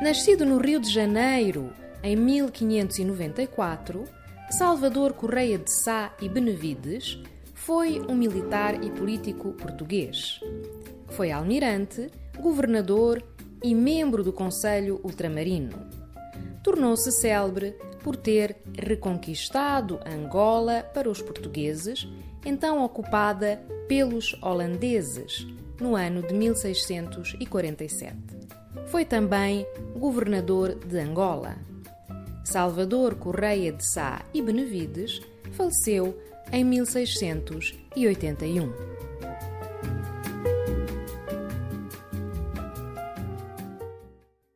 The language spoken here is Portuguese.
Nascido no Rio de Janeiro em 1594, Salvador Correia de Sá e Benevides foi um militar e político português. Foi almirante, governador e membro do Conselho Ultramarino. Tornou-se célebre por ter reconquistado Angola para os portugueses, então ocupada pelos holandeses, no ano de 1647. Foi também governador de Angola. Salvador Correia de Sá e Benevides faleceu em 1681.